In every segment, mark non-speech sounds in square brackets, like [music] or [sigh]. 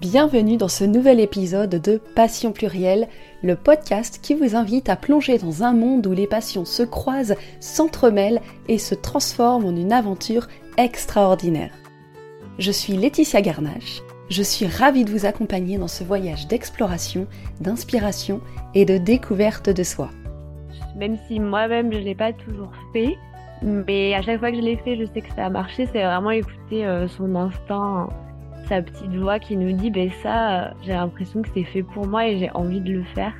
Bienvenue dans ce nouvel épisode de Passion plurielle, le podcast qui vous invite à plonger dans un monde où les passions se croisent, s'entremêlent et se transforment en une aventure extraordinaire. Je suis Laetitia Garnache. Je suis ravie de vous accompagner dans ce voyage d'exploration, d'inspiration et de découverte de soi. Même si moi-même je ne l'ai pas toujours fait, mais à chaque fois que je l'ai fait, je sais que ça a marché. C'est vraiment écouter euh, son instinct sa petite voix qui nous dit ben ça j'ai l'impression que c'est fait pour moi et j'ai envie de le faire.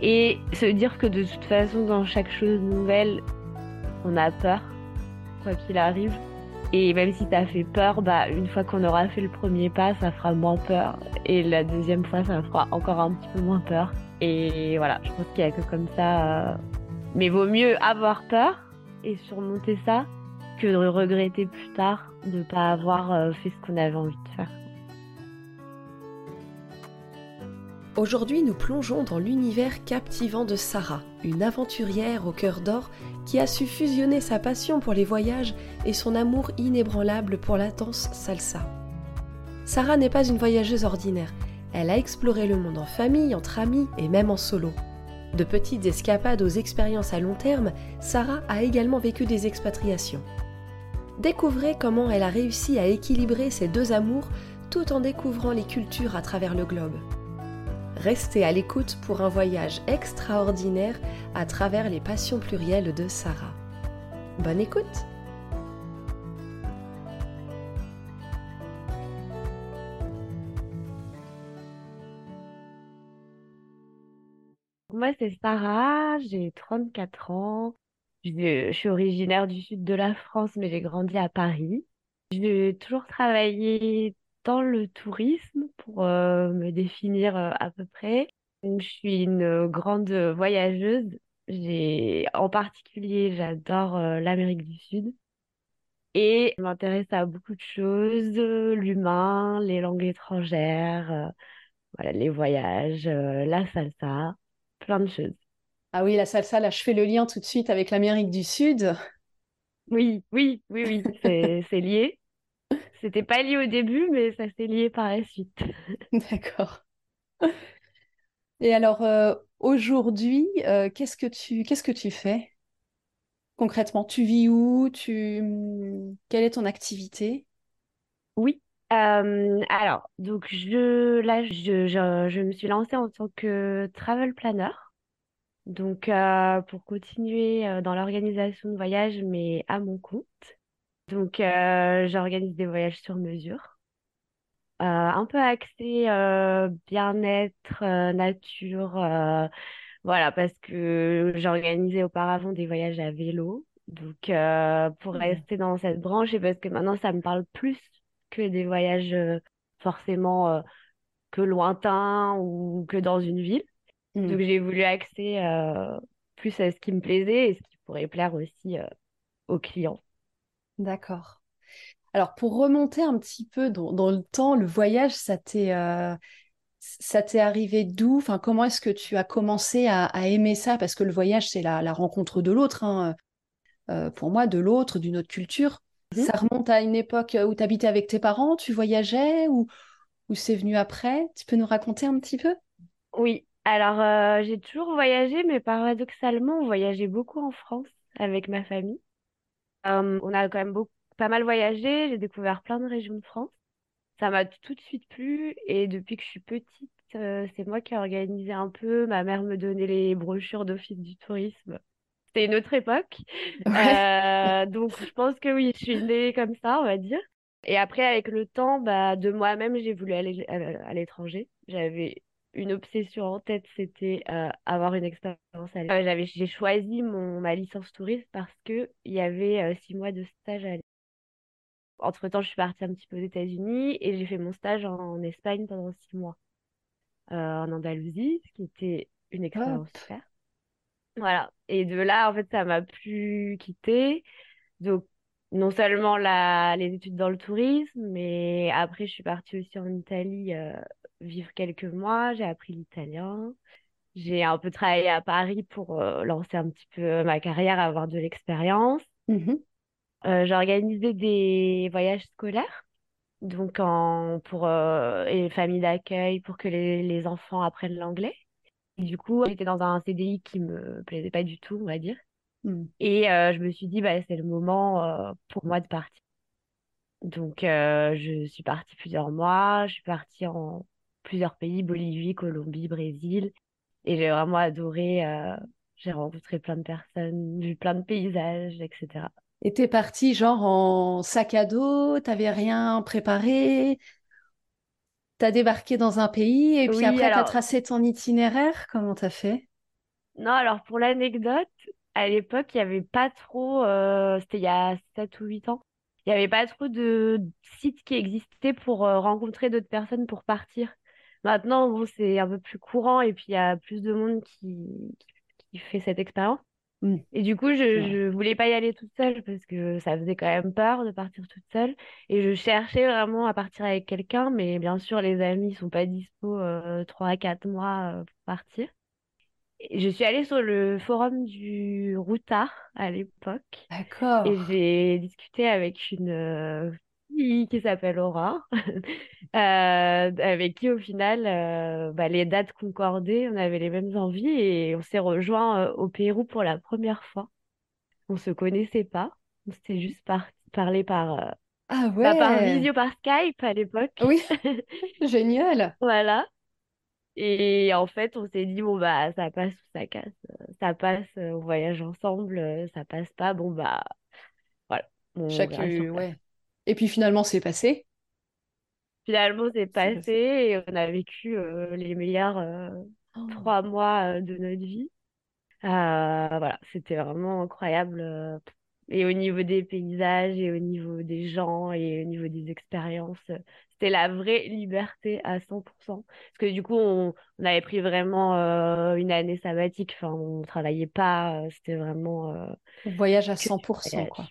Et se dire que de toute façon dans chaque chose nouvelle on a peur quoi qu'il arrive. Et même si t'as fait peur bah une fois qu'on aura fait le premier pas ça fera moins peur. Et la deuxième fois ça fera encore un petit peu moins peur. Et voilà je pense qu'il y a que comme ça euh, mais vaut mieux avoir peur et surmonter ça que regretter plus tard de ne pas avoir euh, fait ce qu'on avait envie de faire. Aujourd'hui, nous plongeons dans l'univers captivant de Sarah, une aventurière au cœur d'or qui a su fusionner sa passion pour les voyages et son amour inébranlable pour la danse salsa. Sarah n'est pas une voyageuse ordinaire, elle a exploré le monde en famille, entre amis et même en solo. De petites escapades aux expériences à long terme, Sarah a également vécu des expatriations. Découvrez comment elle a réussi à équilibrer ces deux amours tout en découvrant les cultures à travers le globe. Restez à l'écoute pour un voyage extraordinaire à travers les passions plurielles de Sarah. Bonne écoute Moi, c'est Sarah, j'ai 34 ans. Je, suis originaire du sud de la France, mais j'ai grandi à Paris. J'ai toujours travaillé dans le tourisme pour euh, me définir euh, à peu près. je suis une grande voyageuse. J'ai, en particulier, j'adore euh, l'Amérique du Sud. Et je m'intéresse à beaucoup de choses, l'humain, les langues étrangères, les voyages, la salsa, plein de choses. Ah oui, la salsa, là, je fais le lien tout de suite avec l'Amérique du Sud. Oui, oui, oui, oui, c'est [laughs] lié. C'était pas lié au début, mais ça s'est lié par la suite. [laughs] D'accord. Et alors, euh, aujourd'hui, euh, qu'est-ce que tu qu'est-ce que tu fais concrètement? Tu vis où? Tu quelle est ton activité? Oui. Euh, alors, donc je là, je, je, je me suis lancée en tant que travel planner. Donc, euh, pour continuer euh, dans l'organisation de voyages, mais à mon compte. Donc, euh, j'organise des voyages sur mesure, un peu axé bien-être, nature, voilà, parce que j'organisais auparavant des voyages à vélo. Donc, pour mmh. rester dans cette branche, et parce que maintenant, ça me parle plus que des voyages forcément que lointains ou que dans une ville. Donc mmh. j'ai voulu axer euh, plus à ce qui me plaisait et ce qui pourrait plaire aussi euh, aux clients. D'accord. Alors pour remonter un petit peu dans, le temps, le voyage, ça t'est euh, ça t'est arrivé d'où? Enfin, comment est-ce que tu as commencé à, aimer ça? Parce que le voyage, c'est la, rencontre de l'autre. Hein, pour moi, de l'autre, d'une autre culture. Mmh. Ça remonte à une époque où tu habitais avec tes parents, tu voyageais ou, ou c'est venu après? Tu peux nous raconter un petit peu? Oui, alors, euh, j'ai toujours voyagé, mais paradoxalement, on voyageait beaucoup en France avec ma famille. Euh, on a quand même beaucoup, pas mal voyagé, j'ai découvert plein de régions de France. Ça m'a tout de suite plu et depuis que je suis petite, euh, c'est moi qui ai organisé un peu. Ma mère me donnait les brochures d'office du tourisme. C'était une autre époque. [laughs] donc, je pense que oui, je suis née comme ça, on va dire. Et après, avec le temps, bah, de moi-même, j'ai voulu aller à l'étranger. J'avais une obsession en tête, c'était euh, avoir une expérience à l'étranger. j'avais, j'ai choisi mon, ma licence touriste parce qu'il y avait euh, six mois de stage à Entre-temps, je suis partie un petit peu aux États-Unis et j'ai fait mon stage en, Espagne pendant six mois, euh, en Andalousie, ce qui était une expérience super. Voilà. Et de là, en fait, ça m'a plus quitté. Donc, non seulement la, les études dans le tourisme, mais après, je suis partie aussi en Italie vivre quelques mois, j'ai appris l'italien. J'ai un peu travaillé à Paris pour euh, lancer un petit peu ma carrière, avoir de l'expérience. Mmh euh, j'ai organisé des voyages scolaires donc en, pour euh, et famille d'accueil pour que les, les enfants apprennent l'anglais. Et Du coup, j'étais dans un CDI qui me plaisait pas du tout, on va dire. Hmm. Et euh, je me suis dit, bah, c'est le moment euh, pour moi de partir. Donc, euh, je suis partie plusieurs mois. Je suis partie en plusieurs pays, Bolivie, Colombie, Brésil. Et j'ai vraiment adoré. euh, j'ai rencontré plein de personnes, vu plein de paysages, etc. Et t'es partie genre en sac à dos, t'avais rien préparé, t'as débarqué dans un pays et puis Oui, après t'as alors, tracé ton itinéraire. Comment t'as fait? non, alors pour l'anecdote, à l'époque, il n'y avait pas trop, euh, c'était il y a 7 ou 8 ans, il n'y avait pas trop de sites qui existaient pour euh, rencontrer d'autres personnes pour partir. Maintenant, bon, c'est un peu plus courant et puis il y a plus de monde qui, qui fait cette expérience. Hmm, Et du coup, je, je voulais pas y aller toute seule parce que ça faisait quand même peur de partir toute seule. Et je cherchais vraiment à partir avec quelqu'un, mais bien sûr, les amis sont pas dispo euh, 3 à 4 mois euh, pour partir. Et je suis allée sur le forum du Routard à l'époque D'accord. et j'ai discuté avec une euh, fille qui s'appelle Aura, [laughs] euh, avec qui au final euh, bah, les dates concordaient, on avait les mêmes envies et on s'est rejoint euh, au Pérou pour la première fois. On se connaissait pas, on s'était juste par parlé par, Ah bah, par visio, par Skype à l'époque. Oui, [laughs] génial. Voilà. Et en fait, on s'est dit, bon, bah, ça passe ou ça casse. Ça passe, on voyage ensemble. Ça passe pas, bon, bah, voilà, on Chaque, ouais. Et puis finalement c'est passé. Finalement, c'est passé passé. et on a vécu euh, les meilleurs euh, Oh. trois mois euh, de notre vie. Voilà, c'était vraiment incroyable. Et au niveau des paysages, et au niveau des gens, et au niveau des expériences, c'était la vraie liberté à 100%. Parce que du coup, on, on avait pris vraiment euh, une année sabbatique. Enfin, on travaillait pas, c'était vraiment euh, Voyage à que du 100%, quoi.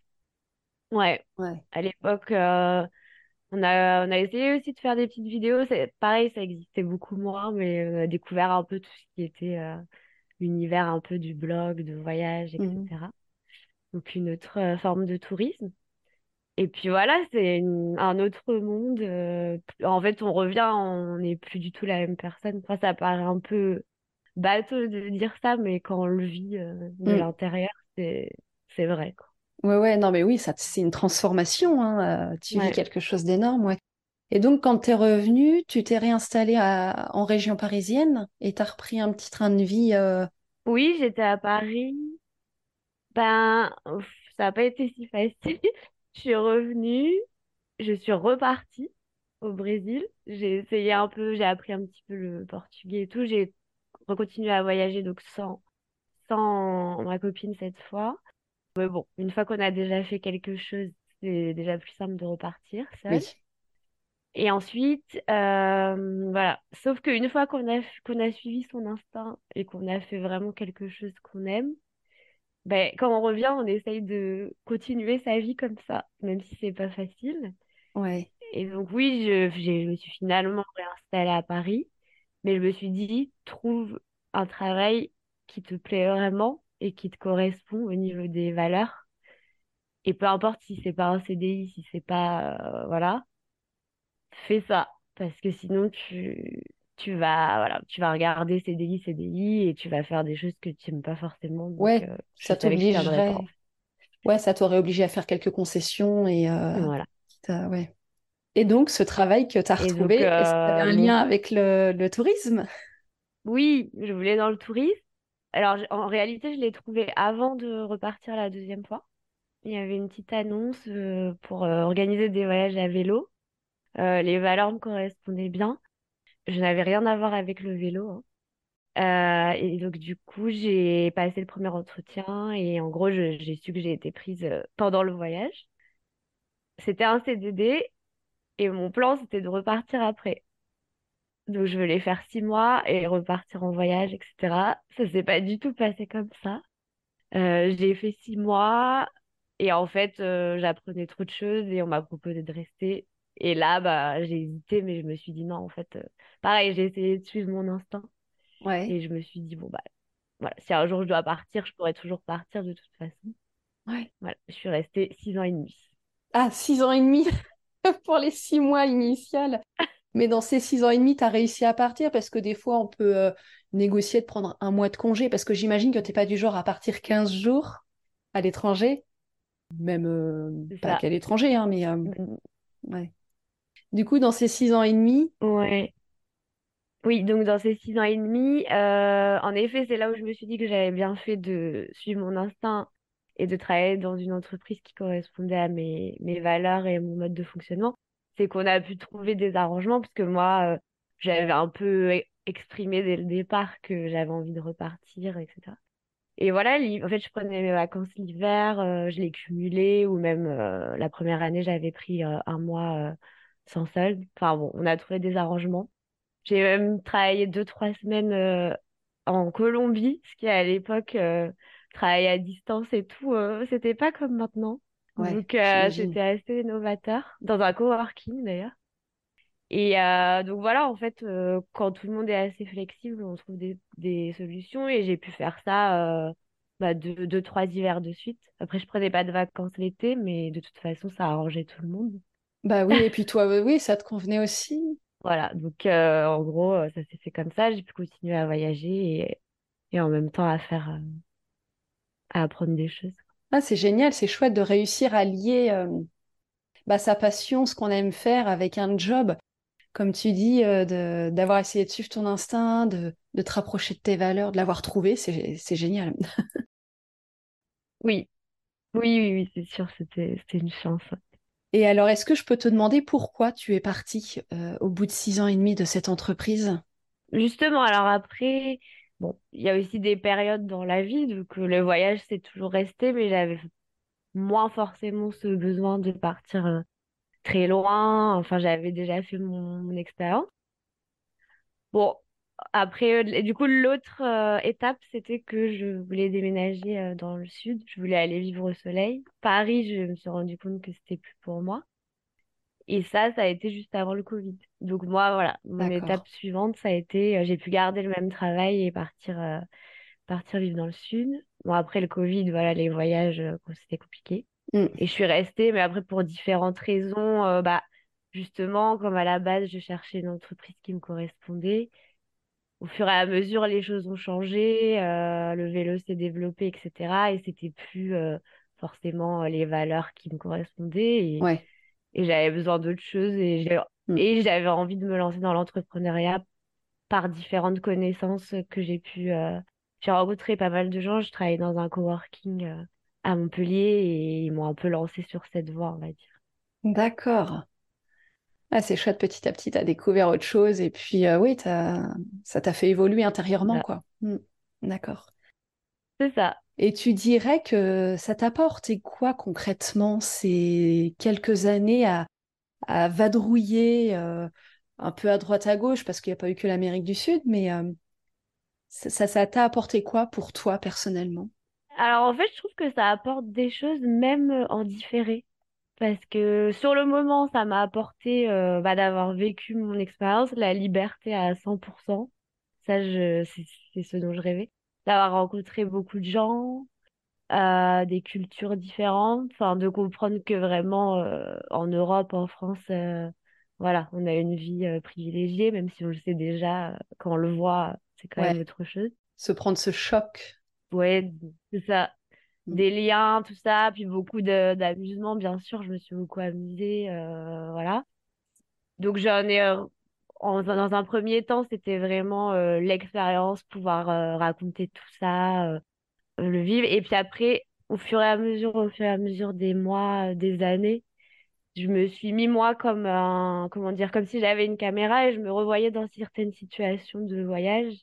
Ouais, Ouais. à l'époque, euh, on a, on a essayé aussi de faire des petites vidéos. C'est pareil, ça existait beaucoup moins, mais on a découvert un peu tout ce qui était euh, l'univers un peu du blog, de voyage, etc. Donc une autre euh, forme de tourisme. Et puis voilà, c'est une- un autre monde. euh, en fait, on revient, on n'est plus du tout la même personne. Enfin, ça paraît un peu bateau de dire ça, mais quand on le vit euh, de Mm. l'intérieur, c'est c'est vrai, quoi. Ouais, ouais, non, mais oui, ça, c'est une transformation, hein, euh, tu vis Ouais. quelque chose d'énorme, ouais. Et donc, quand t'es revenu, tu t'es réinstallé à- en région parisienne et t'as repris un petit train de vie. euh, Oui, j'étais à Paris. Ben, ça n'a pas été si facile. [laughs] Je suis revenue, je suis repartie au Brésil. J'ai essayé un peu, j'ai appris un petit peu le portugais et tout. J'ai continué à voyager, donc sans, sans ma copine cette fois. Mais bon, une fois qu'on a déjà fait quelque chose, c'est déjà plus simple de repartir seul. Oui, Et ensuite, euh, voilà. Sauf qu'une fois qu'on a, qu'on a suivi son instinct et qu'on a fait vraiment quelque chose qu'on aime, ben, quand on revient, on essaye de continuer sa vie comme ça, même si c'est pas facile. ouais, Et donc oui, je, je me suis finalement réinstallée à Paris, mais je me suis dit, trouve un travail qui te plaît vraiment et qui te correspond au niveau des valeurs. Et peu importe si c'est pas un CDI, si c'est pas, euh, voilà, fais ça. Parce que sinon, tu, tu vas, voilà, tu vas regarder CDI, CDI et tu vas faire des choses que tu n'aimes pas forcément. Donc, ouais, euh, ça t'obligerait. Ouais, ça t'aurait obligé à faire quelques concessions et euh. Voilà. ouais. Et donc, ce travail que t'as Et donc, retrouvé, est-ce que un lien avec le, le tourisme? oui, je voulais dans le tourisme. Alors, en réalité, je l'ai trouvé avant de repartir la deuxième fois. Il y avait une petite annonce euh, pour euh, organiser des voyages à vélo. Euh, les valeurs me correspondaient bien. Je n'avais rien à voir avec le vélo. hein. Et donc, du coup, j'ai passé le premier entretien et en gros, j'ai su que j'ai été prise pendant le voyage. C'était un CDD et mon plan, c'était de repartir après. Donc, je voulais faire six mois et repartir en voyage, etc. Ça s'est pas du tout passé comme ça. Euh, j'ai fait six mois et en fait, euh, j'apprenais trop de choses et on m'a proposé de rester. Et là, bah, j'ai hésité, mais je me suis dit non, en fait, euh, pareil, j'ai essayé de suivre mon instinct Ouais, et je me suis dit, bon, bah, voilà, si un jour je dois partir, je pourrais toujours partir de toute façon. ouais. Voilà, je suis restée six ans et demi. Ah, six ans et demi. [laughs] pour les six mois initiales. Mais dans ces six ans et demi, tu as réussi à partir parce que des fois, on peut euh, négocier de prendre un mois de congé parce que j'imagine que tu n'es pas du genre à partir 15 jours à l'étranger. Même euh, pas qu'à l'étranger, hein, mais euh, mm. ouais. Du coup, dans ces six ans et demi. Ouais. Oui, donc dans ces six ans et demi, en effet, c'est là où je me suis dit que j'avais bien fait de suivre mon instinct et de travailler dans une entreprise qui correspondait à mes, mes valeurs et mon mode de fonctionnement, c'est qu'on a pu trouver des arrangements, parce que moi, euh, j'avais un peu e-, exprimé dès le départ que j'avais envie de repartir, etc. Et voilà, en fait, je prenais mes vacances l'hiver, euh, je les cumulais, ou même euh, la première année, j'avais pris un mois sans solde. Enfin bon, on a trouvé des arrangements. J'ai même travaillé deux, trois semaines en Colombie, ce qui à l'époque travailler à distance et tout, euh, c'était pas comme maintenant. Donc, euh, c'était assez novateur, dans un coworking d'ailleurs. Et euh, donc voilà, en fait, quand tout le monde est assez flexible, on trouve des, des solutions et j'ai pu faire ça bah, deux, deux, trois hivers de suite. Après, je prenais pas de vacances l'été, mais de toute façon, ça arrangeait tout le monde. Bah oui, et puis [laughs] toi, oui, ça te convenait aussi. Voilà, donc en gros, ça s'est fait comme ça. J'ai pu continuer à voyager et, et en même temps à faire à apprendre des choses. Ah, c'est génial, c'est chouette de réussir à lier euh, bah, sa passion, ce qu'on aime faire avec un job. Comme tu dis, euh, d'avoir essayé de suivre ton instinct, de, de te rapprocher de tes valeurs, de l'avoir trouvé, c'est génial. oui, oui, oui, oui c'est sûr, c'était une chance. Et alors, est-ce que je peux te demander pourquoi tu es partie euh, au bout de six ans et demi de cette entreprise? Justement, alors après, Il y a aussi des périodes dans la vie, donc le voyage, c'est toujours resté, mais j'avais moins forcément ce besoin de partir euh, très loin. Enfin, j'avais déjà fait mon, expérience. Bon, après, euh, du coup, l'autre euh, étape, c'était que je voulais déménager dans le sud. Je voulais aller vivre au soleil. Paris, je me suis rendu compte que c'était plus pour moi. Et ça, ça a été juste avant le Covid. Donc moi, voilà, mon étape suivante, ça a été, euh, j'ai pu garder le même travail et partir, euh, partir vivre dans le sud. Bon, après le Covid, voilà, les voyages, euh, c'était compliqué. Mm. Et je suis restée, mais après pour différentes raisons, bah, justement, comme à la base, je cherchais une entreprise qui me correspondait. Au fur et à mesure, les choses ont changé, le vélo s'est développé, etc. Et c'était plus forcément les valeurs qui me correspondaient. Et, ouais et j'avais besoin d'autres choses et mm. et j'avais envie de me lancer dans l'entrepreneuriat par différentes connaissances que j'ai pu euh, j'ai rencontré pas mal de gens. Je travaillais dans un coworking euh, à Montpellier et ils m'ont un peu lancé sur cette voie on va dire. D'accord. Ah, c'est chouette petit à petit tu as découvert autre chose et puis euh, oui as... ça t'a fait évoluer intérieurement quoi. Mm. d'accord. C'est ça et tu dirais que ça t'a apporté quoi concrètement ces quelques années à, vadrouiller euh, un peu à droite à gauche, parce qu'il n'y a pas eu que l'Amérique du Sud, mais euh, ça, ça t'a apporté quoi pour toi personnellement? Alors en fait, je trouve que ça apporte des choses même en différé. Parce que sur le moment, ça m'a apporté euh, bah, d'avoir vécu mon expérience, la liberté à 100%. Ça, c'est ce dont je rêvais d'avoir rencontré beaucoup de gens, euh, des cultures différentes, enfin de comprendre que vraiment euh, en Europe, en France, euh, voilà, on a une vie privilégiée, même si on le sait déjà, quand on le voit, c'est quand même autre chose. Se prendre ce choc. Ouais, c'est ça. Mm. Des liens, tout ça, puis beaucoup d'amusement, bien sûr, je me suis beaucoup amusée, voilà. Donc j'en ai dans un premier temps, c'était vraiment euh, l'expérience, pouvoir euh, raconter tout ça, euh, le vivre. Et puis après, au fur et à mesure, au fur et à mesure des mois, des années, je me suis mis moi comme comment dire, comme si j'avais une caméra et je me revoyais dans certaines situations de voyage.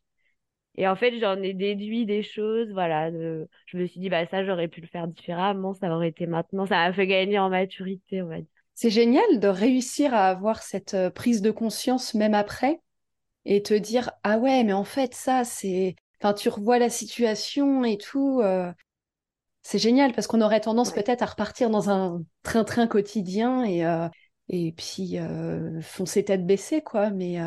Et en fait, j'en ai déduit des choses, voilà. je me suis dit, bah ça, j'aurais pu le faire différemment, ça aurait été maintenant. Ça m'a fait gagner en maturité, on va dire. C'est génial de réussir à avoir cette euh, prise de conscience même après et te dire ah ouais mais en fait ça c'est enfin tu revois la situation et tout euh, c'est génial parce qu'on aurait tendance peut-être à repartir dans un train-train quotidien et euh, et puis foncer tête baissée quoi mais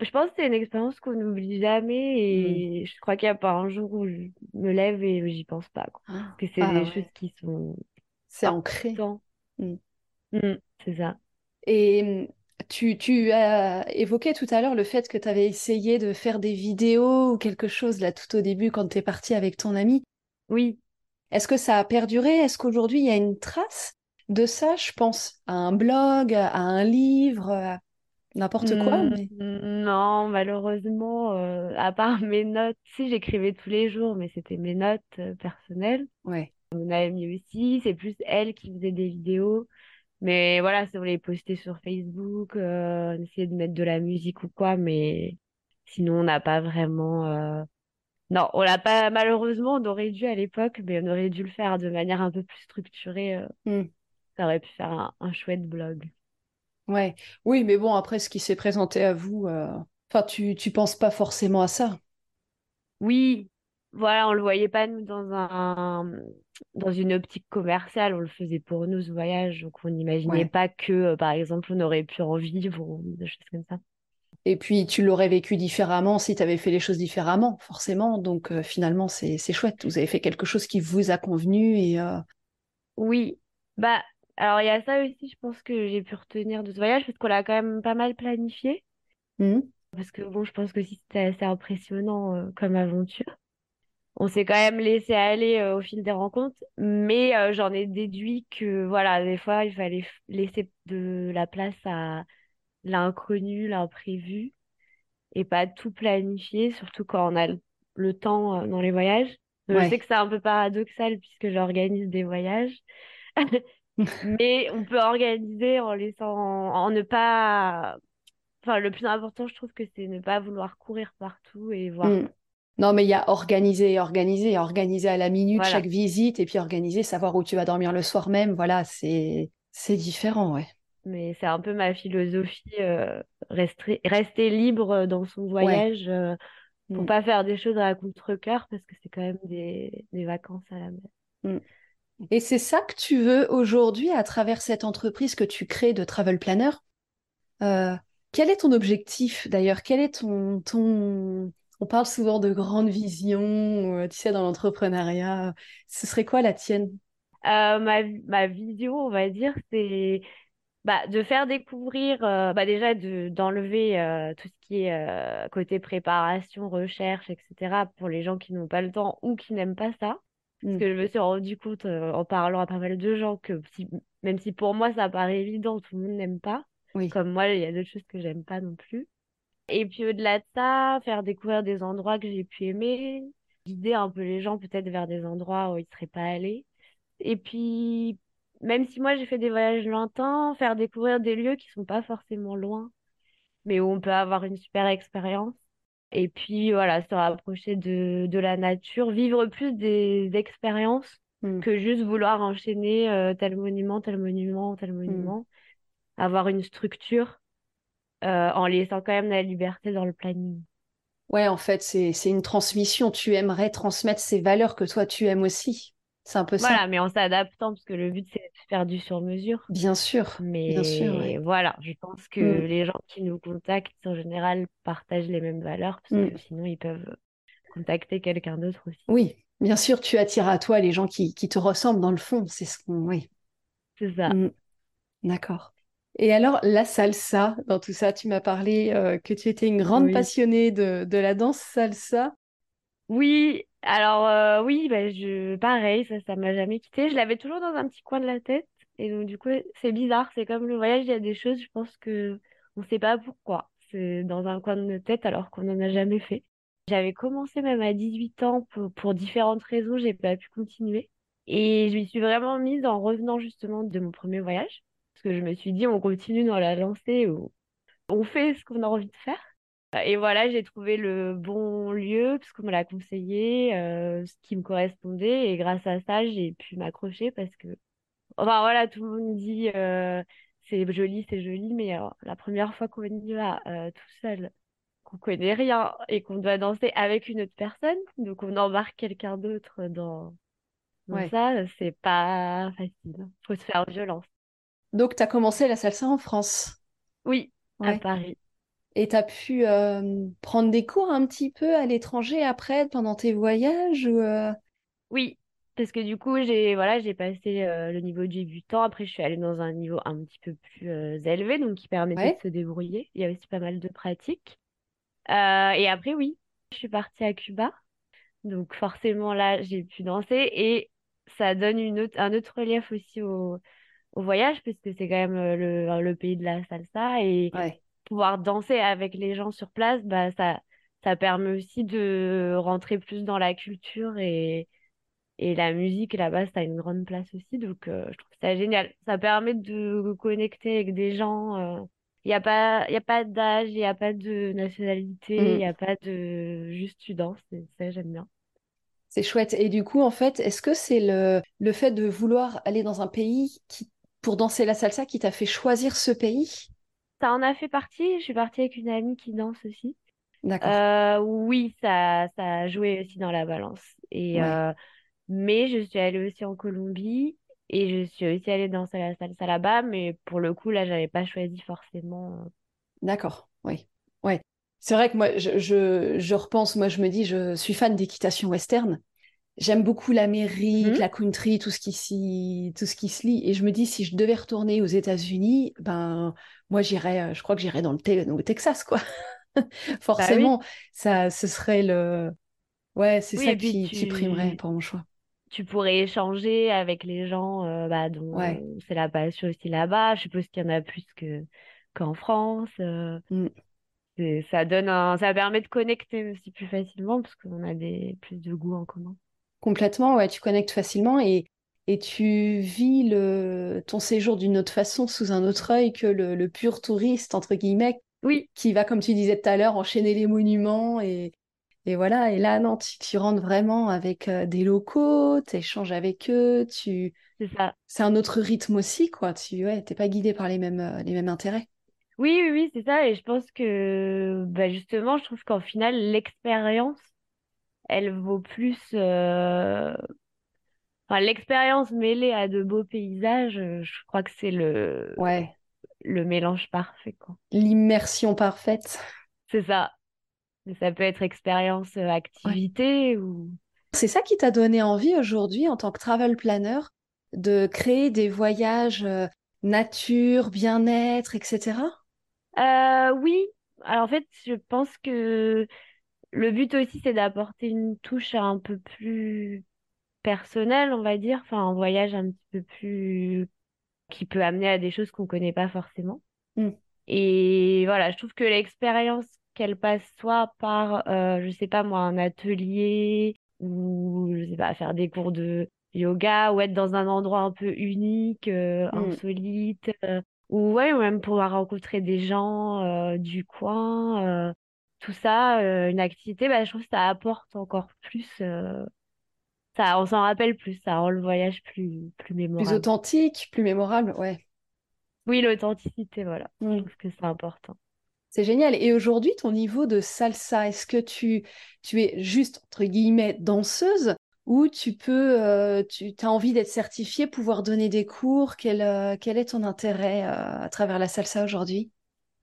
je pense que c'est une expérience qu'on n'oublie jamais et mm. je crois qu'il n'y a pas un jour où je me lève et j'y pense pas quoi. parce que c'est ah des choses qui sont c'est ancré Mm, c'est ça. Et hum, tu, tu as évoqué tout à l'heure le fait que tu avais essayé de faire des vidéos ou quelque chose là tout au début quand tu es parti avec ton ami. Oui. Est-ce que ça a perduré? Est-ce qu'aujourd'hui il y a une trace de ça Je pense à un blog, à un livre, à n'importe quoi. Mais... non, malheureusement, euh, à part [laughs] mes notes, si j'écrivais tous les jours, mais c'était mes notes euh, personnelles. Ouais. Mon amie aussi, c'est plus elle qui faisait des vidéos. Mais voilà, si on les postait sur Facebook, euh, on essayait de mettre de la musique ou quoi, mais sinon on n'a pas vraiment. euh, Non, on l'a pas. Malheureusement, on aurait dû à l'époque, mais on aurait dû le faire de manière un peu plus structurée. euh, Hmm. Ça aurait pu faire un, un chouette blog. Ouais. Oui, mais bon, après ce qui s'est présenté à vous, euh, enfin, tu, tu penses pas forcément à ça. Oui, voilà, on le voyait pas nous dans un dans une optique commerciale, on le faisait pour nous ce voyage, donc on n'imaginait Ouais. pas que, euh, par exemple, on aurait pu en vivre ou des choses comme ça. Et puis tu l'aurais vécu différemment si tu avais fait les choses différemment, forcément. Donc euh, finalement, c'est c'est chouette. Vous avez fait quelque chose qui vous a convenu et euh, Oui, bah alors il y a ça aussi, je pense que j'ai pu retenir de ce voyage parce qu'on l'a quand même pas mal planifié. hmm, Parce que bon, je pense que si c'était assez impressionnant comme aventure. On s'est quand même laissé aller euh, au fil des rencontres, mais euh, j'en ai déduit que voilà, des fois il fallait laisser de la place à l'inconnu, l'imprévu, et pas tout planifier, surtout quand on a le, temps euh, dans les voyages. Je sais que c'est un peu paradoxal puisque j'organise des voyages, [laughs] mais on peut organiser en laissant, en ne pas, enfin le plus important je trouve que c'est ne pas vouloir courir partout et voir. Hmm. Non, mais il y a organiser, organiser, organiser à la minute chaque visite et puis organiser, savoir où tu vas dormir le soir même. Voilà, c'est c'est différent, ouais. Mais c'est un peu ma philosophie, euh, rester, rester libre dans son Ouais. voyage, euh, pour Hmm, pas faire des choses à contre-cœur parce que c'est quand même des, des vacances à la mer. hmm. Et c'est ça que tu veux aujourd'hui à travers cette entreprise que tu crées de travel planner? Euh, quel est ton objectif d'ailleurs? Quel est ton, ton... On parle souvent de grande vision, euh, tu sais, dans l'entrepreneuriat. Ce serait quoi la tienne? Euh, ma, ma vision, on va dire, c'est bah, de faire découvrir, euh, bah, déjà de, d'enlever euh, tout ce qui est côté préparation, recherche, etc. pour les gens qui n'ont pas le temps ou qui n'aiment pas ça. Parce Hmm, que je me suis rendu compte euh, en parlant à pas mal de gens que si- même si pour moi ça paraît évident, tout le monde n'aime pas. Oui, Comme moi, il y a d'autres choses que j'aime pas non plus. Et puis au-delà de ça, faire découvrir des endroits que j'ai pu aimer, guider un peu les gens peut-être vers des endroits où ils seraient pas allés. Et puis, même si moi j'ai fait des voyages lointains, faire découvrir des lieux qui sont pas forcément loin, mais où on peut avoir une super expérience. Et puis voilà, se rapprocher de, de la nature, vivre plus des expériences hmm, que juste vouloir enchaîner euh, tel monument, tel monument, tel hmm. monument. Avoir une structure euh, en laissant quand même la liberté dans le planning. Ouais, en fait, c'est une transmission. Tu aimerais transmettre ces valeurs que toi tu aimes aussi. C'est un peu ça. Voilà, mais en s'adaptant, parce que le but c'est de faire du sur mesure. Bien sûr, bien sûr, Mais ouais. voilà, je pense que Hmm, les gens qui nous contactent en général partagent les mêmes valeurs, parce hmm. que sinon ils peuvent contacter quelqu'un d'autre aussi. Oui, bien sûr, tu attires à toi les gens qui, qui te ressemblent dans le fond. C'est ce qu'on. Oui. C'est ça. Hmm, D'accord. Et alors, la salsa, dans tout ça, tu m'as parlé euh, que tu étais une grande Oui. passionnée de, de la danse salsa. Oui, alors euh, oui, bah, je pareil, ça, ça m'a jamais quitté. Je l'avais toujours dans un petit coin de la tête. Et donc du coup, c'est bizarre. C'est comme le voyage, il y a des choses, je pense que on sait pas pourquoi. C'est dans un coin de notre tête alors qu'on n'en a jamais fait. J'avais commencé même à 18 ans pour, pour différentes raisons, j'ai pas pu continuer. Et je m'y suis vraiment mise en revenant justement de mon premier voyage. Que je me suis dit, on continue dans la lancée, où on fait ce qu'on a envie de faire. Et voilà, j'ai trouvé le bon lieu parce qu'on me l'a conseillé, euh, ce qui me correspondait. Et grâce à ça, j'ai pu m'accrocher parce que, enfin voilà, tout le monde dit euh, c'est joli, c'est joli, mais alors, la première fois qu'on y va euh, tout seul, qu'on connaît rien et qu'on doit danser avec une autre personne, donc on embarque quelqu'un d'autre dans, dans Ouais. ça, c'est pas facile. Faut se faire violence. Donc, tu as commencé la salsa en France. Oui, à. Paris. Et tu as pu euh, prendre des cours un petit peu à l'étranger après, pendant tes voyages ou, euh, Oui. Parce que du coup, j'ai voilà, j'ai passé euh, le niveau débutant. Après, je suis allée dans un niveau un petit peu plus élevé, donc qui permettait de se débrouiller. Il y a aussi pas mal de pratiques. Et après, oui, je suis partie à Cuba. Donc forcément, là, j'ai pu danser. Et ça donne une autre, un autre relief aussi au, au voyage, puisque c'est quand même euh, le, le pays de la salsa. Et Ouais. pouvoir danser avec les gens sur place, bah, ça, ça permet aussi de rentrer plus dans la culture et et la musique, là-bas, ça a une grande place aussi. Donc, euh, je trouve ça génial. Ça permet de connecter avec des gens. Il n'y a pas, y a pas d'âge, il n'y a pas de nationalité, il n'y Mm. a pas de... Juste tu danses. Et ça, j'aime bien. C'est chouette. Et du coup, en fait, est-ce que c'est le, le fait de vouloir aller dans un pays qui, pour danser la salsa qui t'a fait choisir ce pays? Ça en a fait partie. Je suis partie avec une amie qui danse aussi. D'accord. Euh, oui, ça, ça a joué aussi dans la balance. Et, Ouais. euh, mais je suis allée aussi en Colombie et je suis aussi allée danser la salsa là-bas. Mais pour le coup, là, j'avais pas choisi forcément. euh, D'accord. Oui. Ouais. C'est vrai que moi, je, je, je repense, moi, je me dis, je suis fan d'équitation western. J'aime beaucoup l'Amérique, Mhm. la country, tout ce qui s'y, tout ce qui se lit. Et je me dis, si je devais retourner aux États-Unis, ben, moi, j'irais, euh, je crois que j'irais dans le, Te- au Texas, quoi. [laughs] Bah oui. Forcément, ça, ce serait le, ouais, c'est Oui, ça qui, qui primerait tu, pour mon choix. tu pourrais échanger avec les gens euh, bah, Ouais. dont c'est la passion aussi là-bas. Je suppose qu'il y en a plus que qu'en France. euh, Mm. ça donne un, ça permet de connecter aussi plus facilement parce qu'on a des plus de goûts en commun. Complètement, ouais, tu connectes facilement et, et tu vis le, ton séjour d'une autre façon, sous un autre œil que le, le pur touriste, entre guillemets, Oui, qui va, comme tu disais tout à l'heure, enchaîner les monuments et, et voilà. Et là, non, tu, tu rentres vraiment avec euh, des locaux, tu échanges avec eux, tu... c'est un autre rythme aussi, quoi. Tu ouais, t'es pas guidé par les mêmes, euh, les mêmes intérêts. Oui, oui, oui, c'est ça. Et je pense que bah, justement, je trouve qu'en final, l'expérience, elle vaut plus. euh, Enfin, l'expérience mêlée à de beaux paysages, euh, je crois que c'est le, Ouais, le mélange parfait, quoi. l'immersion parfaite. C'est ça. Ça peut être expérience, euh, Ouais. activité ou... C'est ça qui t'a donné envie aujourd'hui, en tant que travel planner, de créer des voyages euh, nature, bien-être, etc. Euh, oui, alors en fait, je pense que le but aussi, c'est d'apporter une touche un peu plus personnelle, on va dire. Enfin, un voyage un petit peu plus... qui peut amener à des choses qu'on connaît pas forcément. Mm, Et voilà, je trouve que l'expérience qu'elle passe soit par, euh, je sais pas moi, un atelier ou, je sais pas, faire des cours de yoga ou être dans un endroit un peu unique, euh, mm. insolite, euh, ou ouais, ou même pouvoir rencontrer des gens euh, du coin, tout ça, euh, une activité, bah, je trouve que ça apporte encore plus, euh, ça, on s'en rappelle plus, ça rend le voyage plus, plus Plus mémorable. authentique, plus mémorable, ouais. Oui, l'authenticité, voilà, je Mm. trouve que c'est important. C'est génial. Et aujourd'hui, ton niveau de salsa, est-ce que tu, tu es juste, entre guillemets, danseuse ou tu peux, euh, tu as envie d'être certifiée, pouvoir donner des cours? Quel, quel est ton intérêt, à travers la salsa aujourd'hui?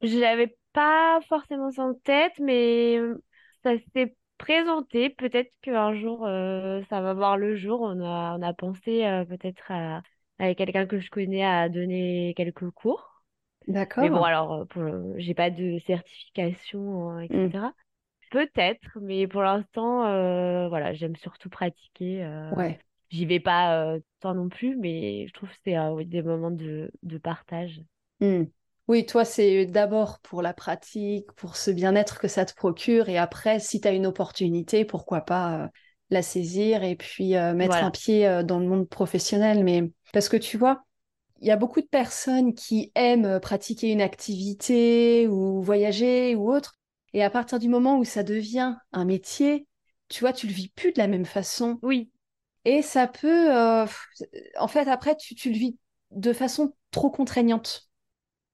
Je l'avais pas forcément ça en tête, mais euh, ça s'est présenté. Peut-être qu'un jour, euh, ça va voir le jour. On a, on a pensé euh, peut-être à, avec quelqu'un que je connais à donner quelques cours. Mais bon, D'accord. alors, euh, j'ai pas de certification, Mm. etc. Peut-être, mais pour l'instant, voilà, j'aime surtout pratiquer. Ouais. j'y vais pas temps non plus, mais je trouve que c'est des moments de, de partage. Hmm. Oui, toi, c'est d'abord pour la pratique, pour ce bien-être que ça te procure, et après, si tu as une opportunité, pourquoi pas euh, la saisir et puis euh, mettre un pied euh, dans le monde professionnel. Mais parce que tu vois, il y a beaucoup de personnes qui aiment pratiquer une activité ou voyager ou autre, et à partir du moment où ça devient un métier, tu vois, tu le vis plus de la même façon. Oui, Et ça peut, euh, en fait, après, tu, tu le vis de façon trop contraignante.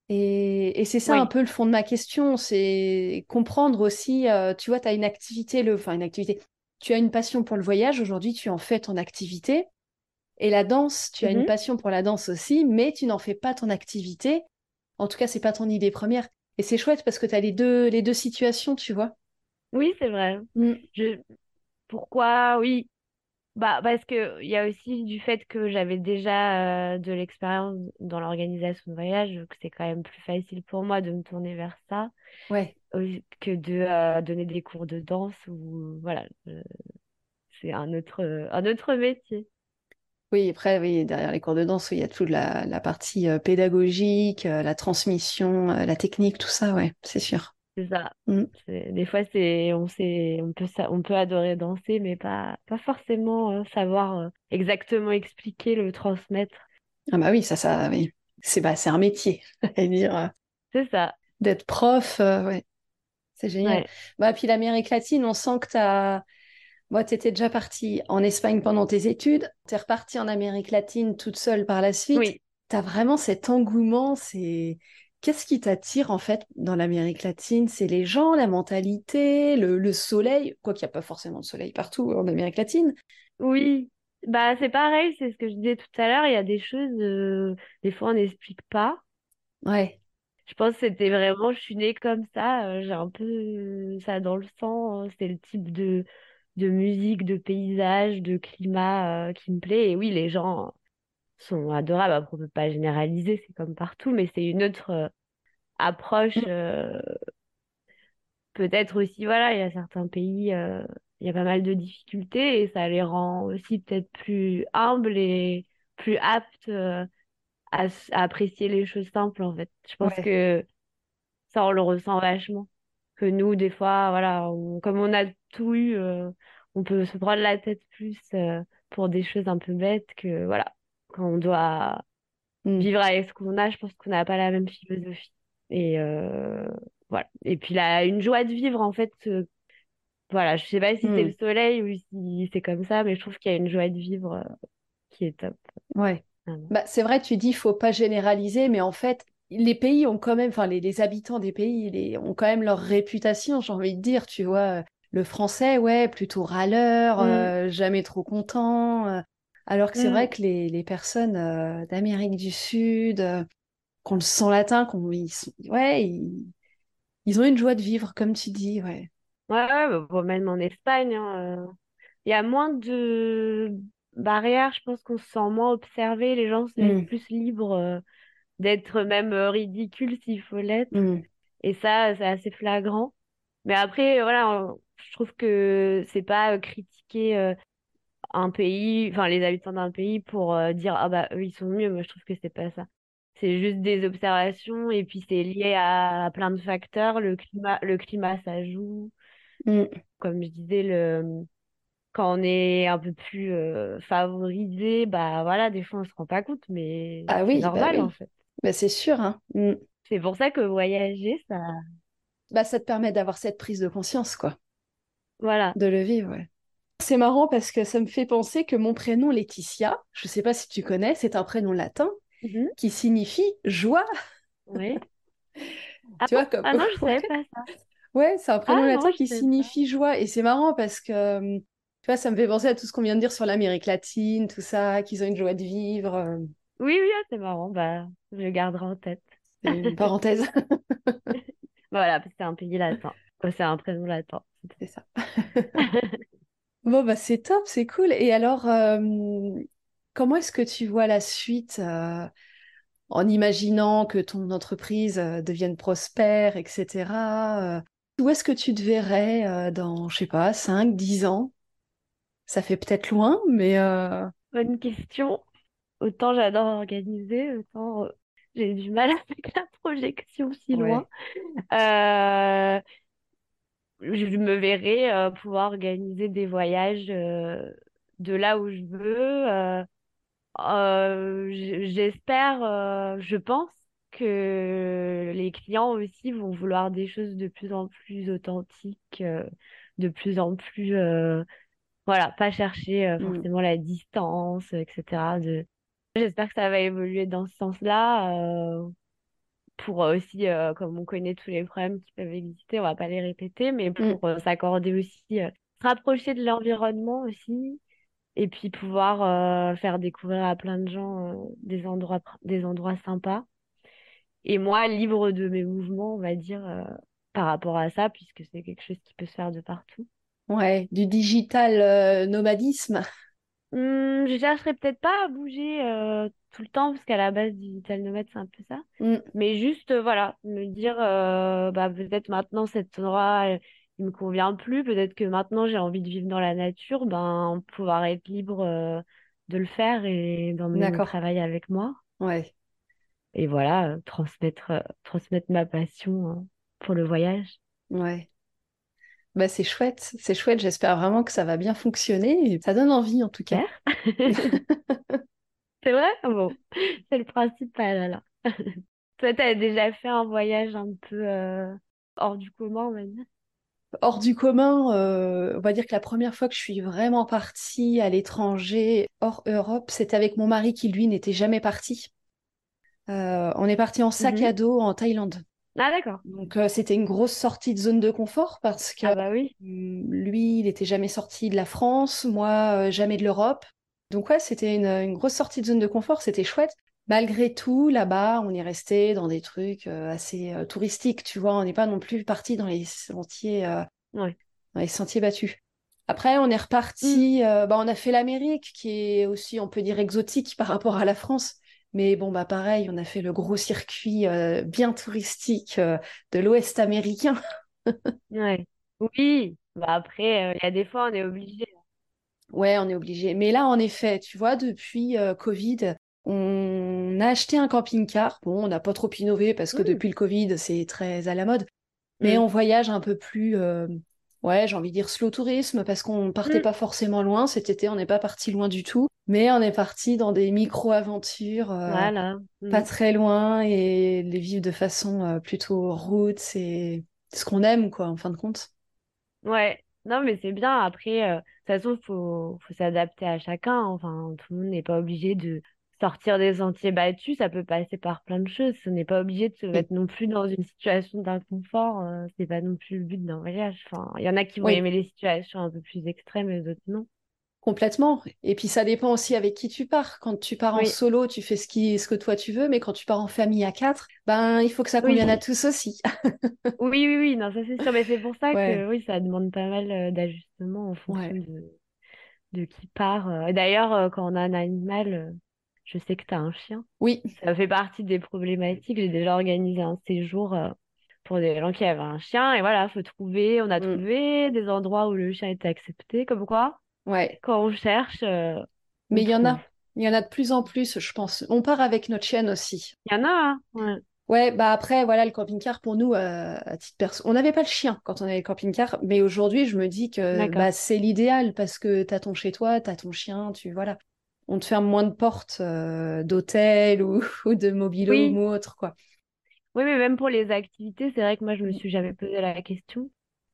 Et, et c'est ça un peu le fond de ma question, c'est comprendre aussi, euh, tu vois, tu as une activité, le, enfin une activité, tu as une passion pour le voyage, aujourd'hui tu en fais ton activité, et la danse, tu as une Mhm. passion pour la danse aussi, mais tu n'en fais pas ton activité, en tout cas c'est pas ton idée première. Et c'est chouette parce que tu as les deux, les deux situations, tu vois. Oui, c'est vrai. Mm, Je... Pourquoi? Oui. Bah, parce que il y a aussi du fait que j'avais déjà euh, de l'expérience dans l'organisation de voyage, que c'est quand même plus facile pour moi de me tourner vers ça Ouais. que de euh, donner des cours de danse ou voilà, euh, c'est un autre un autre métier. Oui, après, oui, derrière les cours de danse, il y a toute la, la partie pédagogique, la transmission, la technique, tout ça, ouais, c'est sûr. C'est ça. Mm. Des fois, c'est on sait on peut sa- on peut adorer danser, mais pas pas forcément euh, savoir euh, exactement expliquer, le transmettre. Ah bah oui, ça, ça, oui. C'est bah, c'est un métier, [laughs] et dire, euh, C'est ça. d'être prof, euh, ouais, c'est génial. Ouais. Bah, puis l'Amérique latine, on sent que tu as... Moi, tu étais déjà partie en Espagne pendant tes études, tu es repartie en Amérique latine toute seule par la suite. Oui. Tu as vraiment cet engouement, c'est... Qu'est-ce qui t'attire en fait dans l'Amérique latine? C'est les gens, la mentalité, le, le soleil, quoi qu'il n'y a pas forcément de soleil partout en Amérique latine. Oui, bah c'est pareil, c'est ce que je disais tout à l'heure, il y a des choses, euh, des fois on n'explique pas. Ouais. Je pense que c'était vraiment, je suis née comme ça, euh, j'ai un peu euh, ça dans le sang, euh, c'est le type de, de musique, de paysage, de climat euh, qui me plaît. Et oui, les gens sont adorables, après on peut pas généraliser, c'est comme partout, mais c'est une autre euh, approche. Mm. euh, peut-être aussi, voilà, il y a certains pays, euh, il y a pas mal de difficultés et ça les rend aussi peut-être plus humbles et plus aptes euh, à, apprécier les choses simples, en fait. Je pense Ouais. que ça, on le ressent vachement. Que nous, des fois, voilà, on- comme on a tout eu, on peut se prendre la tête plus pour des choses un peu bêtes que, voilà, quand on doit Mm. vivre avec ce qu'on a, je pense qu'on n'a pas la même philosophie. Et euh, voilà. Et puis là, une joie de vivre, en fait, euh, voilà, je sais pas si c'est le Mm. soleil ou si c'est comme ça, mais je trouve qu'il y a une joie de vivre euh, qui est top. Ouais. vraiment. Bah, c'est vrai, tu dis, faut pas généraliser, mais en fait, les pays ont quand même, enfin, les, les habitants des pays, les, ont quand même leur réputation, j'ai envie de dire, tu vois. Le français, ouais, plutôt râleur, Mm, euh, jamais trop content. Alors que c'est vrai mm. que les, les personnes euh, d'Amérique du Sud, euh, qu'on le sang latin, qu'on, ils sont- ouais, ils, ils ont une joie de vivre, comme tu dis, ouais. Ouais, ouais, bah, bon, même en Espagne, hein, euh, il y a moins de barrières, je pense qu'on se sent moins observé, les gens se laissent Mm, plus libres d'être même ridicules s'il faut l'être. mm, Et ça, c'est assez flagrant. Mais après, voilà, je trouve que c'est pas critiquer un pays, enfin les habitants d'un pays pour euh, dire ah bah eux ils sont mieux. Moi je trouve que c'est pas ça. C'est juste des observations et puis c'est lié à, à plein de facteurs. Le climat, le climat ça joue. mm. Comme je disais, le quand on est un peu plus euh, favorisé, bah voilà, des fois on se rend pas compte, mais Ah c'est oui, bah normal en fait. bah, c'est sûr, hein. Mm. C'est pour ça que voyager, ça, Bah, ça te permet d'avoir cette prise de conscience, quoi. voilà. De le vivre, ouais. C'est marrant parce que ça me fait penser que mon prénom Laetitia, je sais pas si tu connais, c'est un prénom latin Mhm. qui signifie joie. Oui. Ah [laughs] Tu vois, comme... Ah non, je savais [laughs] pas ça. ouais, c'est un Ah prénom non, latin qui pas. signifie joie. Et c'est marrant parce que, euh, tu vois, ça me fait penser à tout ce qu'on vient de dire sur l'Amérique latine, tout ça, qu'ils ont une joie de vivre. euh, Oui, oui, ah, c'est marrant. Bah, je le garderai en tête. C'est une [laughs] parenthèse, Voilà, parce que c'est un pays latin. C'est un prénom latin. c'est ça. Bon, bah c'est top, c'est cool. Et alors, euh, comment est-ce que tu vois la suite euh, en imaginant que ton entreprise euh, devienne prospère, etc. où est-ce que tu te verrais dans, je sais pas, 5, 10 ans? Ça fait peut-être loin, mais Bonne question. Autant j'adore organiser, autant j'ai du mal [laughs] avec la projection si loin. ouais. Je me verrais euh, pouvoir organiser des voyages euh, de là où je veux. euh, j'espère, je pense que les clients aussi vont vouloir des choses de plus en plus authentiques, de plus en plus, voilà, pas chercher Mm, forcément la distance, etc. De... J'espère que ça va évoluer dans ce sens-là, pour euh, aussi, euh, comme on connaît tous les problèmes qui peuvent exister, on va pas les répéter, mais mm, pour euh, s'accorder aussi, euh, se rapprocher de l'environnement aussi et puis pouvoir faire découvrir à plein de gens des endroits, des endroits sympas. Et moi, libre de mes mouvements, on va dire, par rapport à ça, puisque c'est quelque chose qui peut se faire de partout. ouais, du digital nomadisme. Hmm, je chercherais peut-être pas à bouger euh, tout le temps, parce qu'à la base, digital nomade, c'est un peu ça. Mm, Mais juste, euh, voilà, me dire, euh, bah, peut-être maintenant, cet endroit, il me convient plus. Peut-être que maintenant, j'ai envie de vivre dans la nature. Ben, pouvoir être libre de le faire et d'emmener mon d'accord. travail avec moi. Ouais, Et voilà, transmettre, transmettre ma passion euh, pour le voyage. ouais. Bah, c'est chouette, c'est chouette. J'espère vraiment que ça va bien fonctionner. Ça donne envie en tout cas. [laughs] C'est vrai? Bon, c'est le principal alors. [laughs] Toi, t'as déjà fait un voyage un peu euh, hors du commun, dire? Hors du commun, euh, on va dire que la première fois que je suis vraiment partie à l'étranger, hors Europe, c'était avec mon mari qui, lui, n'était jamais parti. Euh, on est parti en sac Mhm. à dos en Thaïlande. Ah, d'accord. Donc, euh, c'était une grosse sortie de zone de confort parce que Ah, bah oui. hum, lui, il n'était jamais sorti de la France, moi, euh, jamais de l'Europe. Donc, ouais, c'était une, une grosse sortie de zone de confort, c'était chouette. Malgré tout, là-bas, on est resté dans des trucs euh, assez euh, touristiques, tu vois. On n'est pas non plus parti dans les sentiers, euh, Ouais. dans les sentiers battus. Après, on est reparti, euh, bah, on a fait l'Amérique, qui est aussi, on peut dire, exotique par rapport à la France. Mais bon, bah pareil, on a fait le gros circuit euh, bien touristique euh, de l'Ouest américain. [laughs] Ouais. Oui. Bah après, euh, il y a des fois, on est obligé. Ouais, on est obligé. Mais là, en effet, tu vois, depuis Covid, on a acheté un camping-car. Bon, on n'a pas trop innové parce que Mm. depuis le Covid, c'est très à la mode. Mais Mm. on voyage un peu plus, ouais, j'ai envie de dire slow tourisme parce qu'on partait Mm. pas forcément loin. Cet été, on n'est pas parti loin du tout. Mais on est parti dans des micro-aventures euh, Voilà. pas Mm. très loin et les vivre de façon euh, plutôt route. C'est ce qu'on aime, quoi, en fin de compte. Ouais. Non, mais c'est bien. Après, euh, de toute façon, faut, faut s'adapter à chacun. Enfin, tout le monde n'est pas obligé de sortir des sentiers battus. Ça peut passer par plein de choses. On n'est pas obligé de se mettre non plus dans une situation d'inconfort. Euh, c'est pas non plus le but d'un voyage. Enfin, il y en a qui vont oui. aimer les situations un peu plus extrêmes et d'autres non. Complètement. Et puis ça dépend aussi avec qui tu pars. Quand tu pars en solo, tu fais ce qui, ce que toi tu veux, mais quand tu pars en famille à quatre, ben il faut que ça convienne à tous aussi. [laughs] Oui, oui, oui, non, ça c'est sûr, mais c'est pour ça Ouais, que oui, ça demande pas mal euh, d'ajustements en fonction ouais. de, de qui part. euh. D'ailleurs, euh, quand on a un animal, je sais que tu as un chien, Oui, ça fait partie des problématiques. J'ai déjà organisé un séjour euh, pour des gens qui avaient un chien, et voilà, faut trouver, on a mm, trouvé des endroits où le chien était accepté, comme quoi, ouais. quand on cherche, euh, Mais il y en a. Il y en a de plus en plus, je pense. On part avec notre chienne aussi. Il y en a, hein? Ouais, Ouais, bah après, voilà, le camping-car, pour nous, euh, à titre perso, on n'avait pas le chien quand on avait le camping-car, mais aujourd'hui, je me dis que bah, c'est l'idéal parce que t'as ton chez-toi, t'as ton chien, tu voilà. On te ferme moins de portes euh, d'hôtel ou, [laughs] ou de mobilo Oui, ou autre, quoi. Oui, mais même pour les activités, c'est vrai que moi, je me suis jamais posé la question.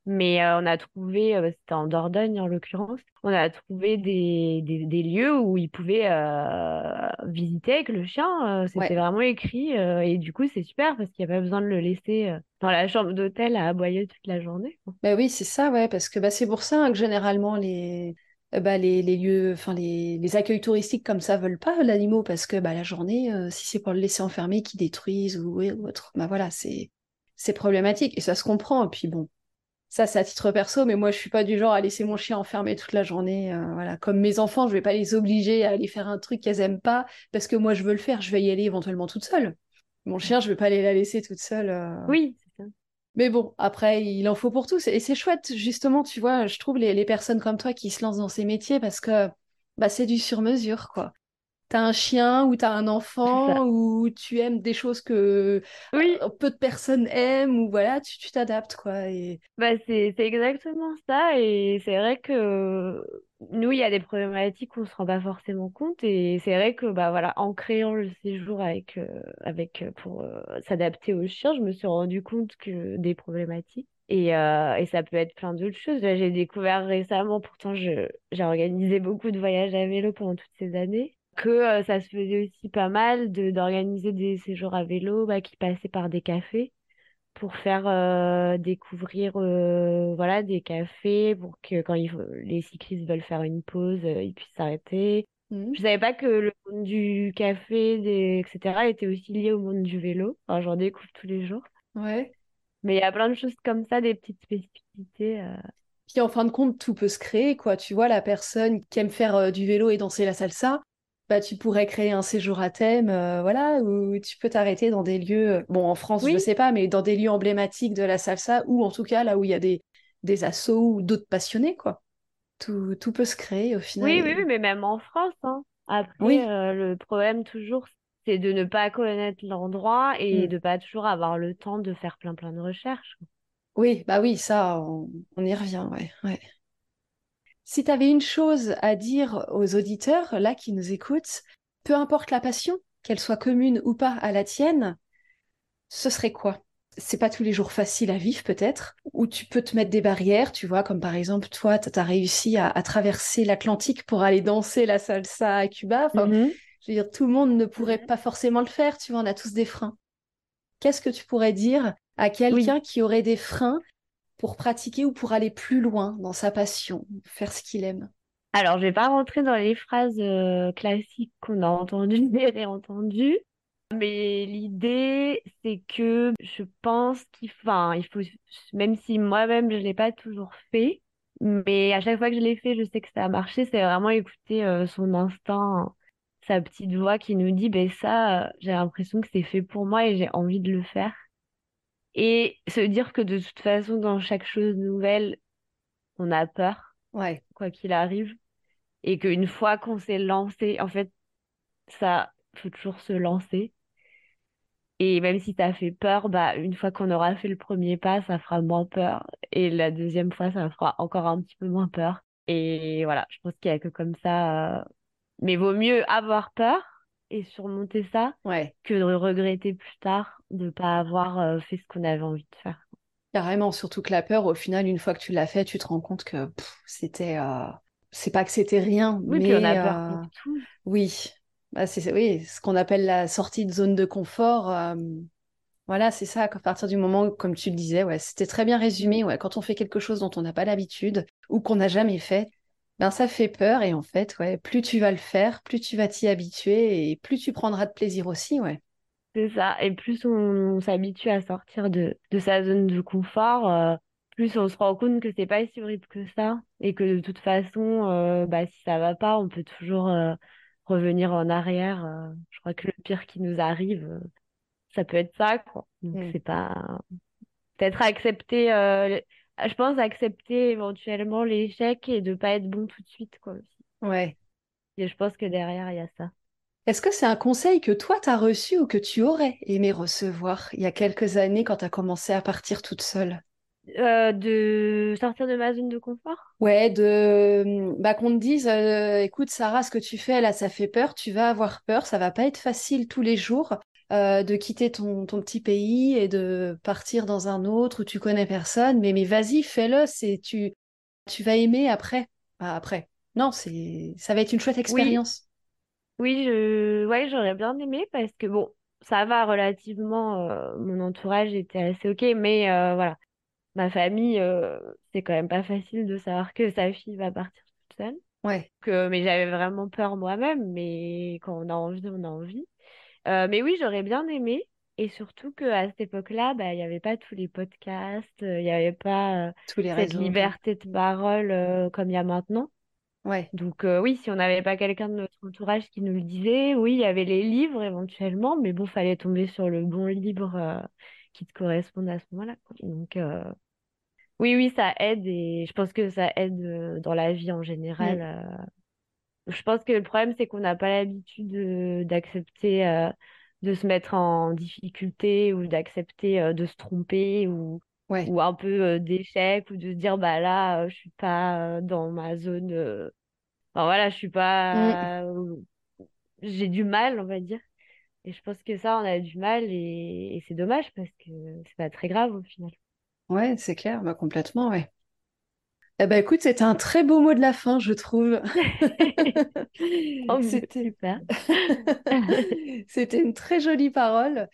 Mais euh, on a trouvé, euh, c'était en Dordogne en l'occurrence, on a trouvé des, des, des lieux où ils pouvaient euh, visiter avec le chien. c'était Ouais. vraiment écrit. et du coup, c'est super parce qu'il n'y a pas besoin de le laisser dans la chambre d'hôtel à aboyer toute la journée. Bah oui, c'est ça, ouais, parce que bah, c'est pour ça hein, que généralement les, bah, les, les lieux, enfin les, les accueils touristiques comme ça veulent pas l'animal parce que bah, la journée, euh, si c'est pour le laisser enfermer, qu'ils détruisent ou, ou autre, bah voilà, c'est c'est problématique et ça se comprend. Puis bon, ça c'est à titre perso, mais moi je suis pas du genre à laisser mon chien enfermé toute la journée. euh, voilà, comme mes enfants, je vais pas les obliger à aller faire un truc qu'elles aiment pas parce que moi je veux le faire, je vais y aller éventuellement toute seule. Mon chien, je vais pas aller la laisser toute seule. euh, Oui. Mais bon, après, il en faut pour tous. Et c'est chouette, justement, tu vois, je trouve les, les personnes comme toi qui se lancent dans ces métiers parce que bah, c'est du sur-mesure, quoi. T'as un chien ou t'as un enfant ou tu aimes des choses que Oui, euh, peu de personnes aiment ou voilà, tu t'adaptes, quoi. Et... Bah c'est c'est exactement ça et c'est vrai que nous il y a des problématiques où on se rend pas forcément compte et c'est vrai que bah voilà en créant le séjour avec euh, avec euh, pour euh, s'adapter aux chiens je me suis rendu compte que des problématiques et et ça peut être plein d'autres choses. J'ai découvert récemment pourtant j'ai organisé beaucoup de voyages à vélo pendant toutes ces années que ça se faisait aussi pas mal de d'organiser des séjours à vélo bah, qui passaient par des cafés pour faire euh, découvrir euh, voilà des cafés pour que quand ils, les cyclistes veulent faire une pause euh, ils puissent s'arrêter. Mhm. Je savais pas que le monde du café des, etc était aussi lié au monde du vélo. Enfin, j'en découvre tous les jours. Ouais. Mais il y a plein de choses comme ça, des petites spécificités. euh. Puis en fin de compte, tout peut se créer, quoi. Tu vois, la personne qui aime faire euh, du vélo et danser la salsa, bah, tu pourrais créer un séjour à thème, euh, voilà, où tu peux t'arrêter dans des lieux, euh, bon, en France, je ne sais pas, mais dans des lieux emblématiques de la salsa, ou en tout cas là où il y a des, des assos ou d'autres passionnés, quoi. Tout, tout, peut se créer au final. Oui, oui, oui, mais même en France, hein. Après, le problème toujours, c'est de ne pas connaître l'endroit et mm. de pas toujours avoir le temps de faire plein plein de recherches. Oui, bah oui, ça, on, y revient, ouais, ouais. Si tu avais une chose à dire aux auditeurs, là, qui nous écoutent, peu importe la passion, qu'elle soit commune ou pas à la tienne, ce serait quoi? C'est pas tous les jours facile à vivre, peut-être, ou tu peux te mettre des barrières, tu vois, comme par exemple, toi, tu as réussi à, traverser l'Atlantique pour aller danser la salsa à Cuba. Enfin, mm-hmm. Je veux dire, tout le monde ne pourrait pas forcément le faire, tu vois, on a tous des freins. Qu'est-ce que tu pourrais dire à quelqu'un qui aurait des freins pour pratiquer ou pour aller plus loin dans sa passion, faire ce qu'il aime? Alors, je vais pas rentrer dans les phrases euh, classiques qu'on a entendues [laughs] mais l'idée, c'est que je pense qu'il il faut, même si moi-même je l'ai pas toujours fait, mais à chaque fois que je l'ai fait, je sais que ça a marché, c'est vraiment écouter euh, son instinct, sa petite voix qui nous dit, ben ça, euh, j'ai l'impression que c'est fait pour moi et j'ai envie de le faire. Et se dire que de toute façon, dans chaque chose nouvelle, on a peur, ouais. quoi qu'il arrive. Et qu'une fois qu'on s'est lancé, en fait, ça faut toujours se lancer. Et même si ça fait peur, bah, une fois qu'on aura fait le premier pas, ça fera moins peur. Et la deuxième fois, ça fera encore un petit peu moins peur. Et voilà, je pense qu'il n'y a que comme ça. Euh, mais vaut mieux avoir peur et surmonter ça que de regretter plus tard de ne pas avoir euh, fait ce qu'on avait envie de faire. Carrément, surtout que la peur, au final, une fois que tu l'as fait, tu te rends compte que c'était. Euh, c'est pas que c'était rien, oui, mais. Puis on a peur tout. Oui. Bah, c'est oui, ce qu'on appelle la sortie de zone de confort. Euh, voilà, c'est ça, à partir du moment, comme tu le disais, ouais, c'était très bien résumé. Ouais, quand on fait quelque chose dont on n'a pas l'habitude ou qu'on n'a jamais fait, ben ça fait peur et en fait, ouais, plus tu vas le faire, plus tu vas t'y habituer et plus tu prendras de plaisir aussi, ouais. C'est ça, et plus on, s'habitue à sortir de, sa zone de confort, euh, plus on se rend compte que c'est pas si horrible que ça et que de toute façon, euh, bah, si ça va pas, on peut toujours euh, revenir en arrière. je crois que le pire qui nous arrive, ça peut être ça, quoi. Donc mm. c'est pas peut-être accepter je pense accepter éventuellement l'échec et de pas être bon tout de suite, quoi, aussi. Ouais. Et je pense que derrière, il y a ça. Est-ce que c'est un conseil que toi, tu as reçu ou que tu aurais aimé recevoir il y a quelques années quand tu as commencé à partir toute seule? Euh, de sortir de ma zone de confort? Ouais, de bah, qu'on te dise euh, écoute Sarah, ce que tu fais là, ça fait peur, tu vas avoir peur, ça va pas être facile tous les jours. Euh, de quitter ton, petit pays et de partir dans un autre où tu connais personne. Mais, mais vas-y, fais-le, c'est tu, tu vas aimer après. après. Non, c'est ça va être une chouette expérience. Oui, je ouais, j'aurais bien aimé parce que bon, ça va relativement, euh, mon entourage était assez ok, mais euh, voilà, ma famille, c'est quand même pas facile de savoir que sa fille va partir toute seule. Ouais. Que, mais j'avais vraiment peur moi-même, mais quand on a envie, on a envie. Euh, mais oui, j'aurais bien aimé. Et surtout qu'à cette époque-là, bah, il n'y avait pas tous les podcasts, euh, il n'y avait pas euh, tous les cette liberté de parole comme il y a maintenant. Ouais. Donc oui, si on n'avait pas quelqu'un de notre entourage qui nous le disait, oui, il y avait les livres éventuellement, mais bon, fallait tomber sur le bon livre qui te corresponde à ce moment-là. Donc oui, oui, ça aide et je pense que ça aide dans la vie en général. Mm. Je pense que le problème, c'est qu'on n'a pas l'habitude d'accepter euh, de se mettre en difficulté ou d'accepter euh, de se tromper ou, ou un peu euh, d'échec ou de se dire bah là, je suis pas dans ma zone. Enfin voilà, je suis pas. Mm. J'ai du mal, on va dire. Et je pense que ça, on a du mal et, et c'est dommage parce que c'est pas très grave au final. Ouais, c'est clair, bah, complètement, ouais. Eh ben, écoute, c'était un très beau mot de la fin, je trouve. [laughs] oh, c'était super. [laughs] c'était une très jolie parole.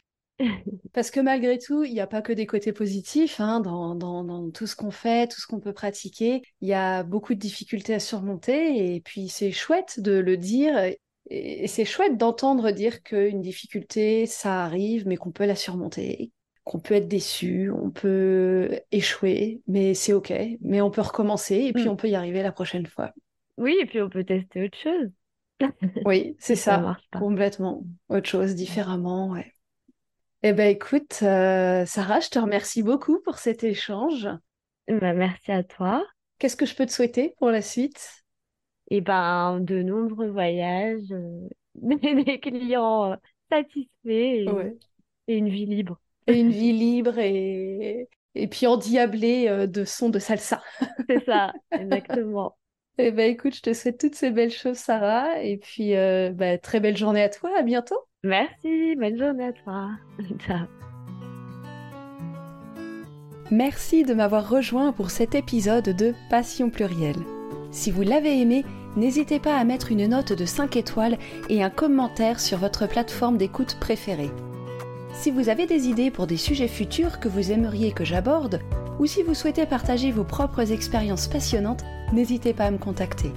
Parce que malgré tout, il n'y a pas que des côtés positifs hein, dans, dans, tout ce qu'on fait, tout ce qu'on peut pratiquer. Il y a beaucoup de difficultés à surmonter et puis c'est chouette de le dire et c'est chouette d'entendre dire qu'une difficulté, ça arrive, mais qu'on peut la surmonter, qu'on peut être déçu, on peut échouer, mais c'est ok. Mais on peut recommencer et puis Mm. on peut y arriver la prochaine fois. Oui, et puis on peut tester autre chose. Oui, c'est [laughs] ça ça, marche pas. complètement. Autre chose, différemment, ouais. Eh ben écoute, euh, Sarah, je te remercie beaucoup pour cet échange. Bah, merci à toi. Qu'est-ce que je peux te souhaiter pour la suite? Et ben, de nombreux voyages, euh, [laughs] des clients euh, satisfaits et, Ouais. et une vie libre. [laughs] Et une vie libre et, et puis endiablée euh, de sons de salsa. C'est ça, exactement. [laughs] Eh ben écoute, je te souhaite toutes ces belles choses, Sarah, et puis euh, bah, très belle journée à toi, à bientôt. Merci, bonne journée à toi. [laughs] Ciao. Merci de m'avoir rejoint pour cet épisode de Passion plurielle. Si vous l'avez aimé, n'hésitez pas à mettre une note de 5 étoiles et un commentaire sur votre plateforme d'écoute préférée. Si vous avez des idées pour des sujets futurs que vous aimeriez que j'aborde, ou si vous souhaitez partager vos propres expériences passionnantes, n'hésitez pas à me contacter.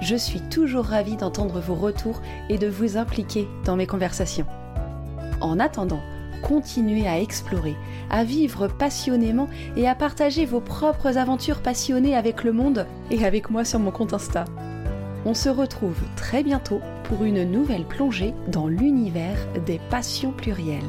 Je suis toujours ravie d'entendre vos retours et de vous impliquer dans mes conversations. En attendant, continuez à explorer, à vivre passionnément et à partager vos propres aventures passionnées avec le monde et avec moi sur mon compte Insta. On se retrouve très bientôt pour une nouvelle plongée dans l'univers des passions plurielles.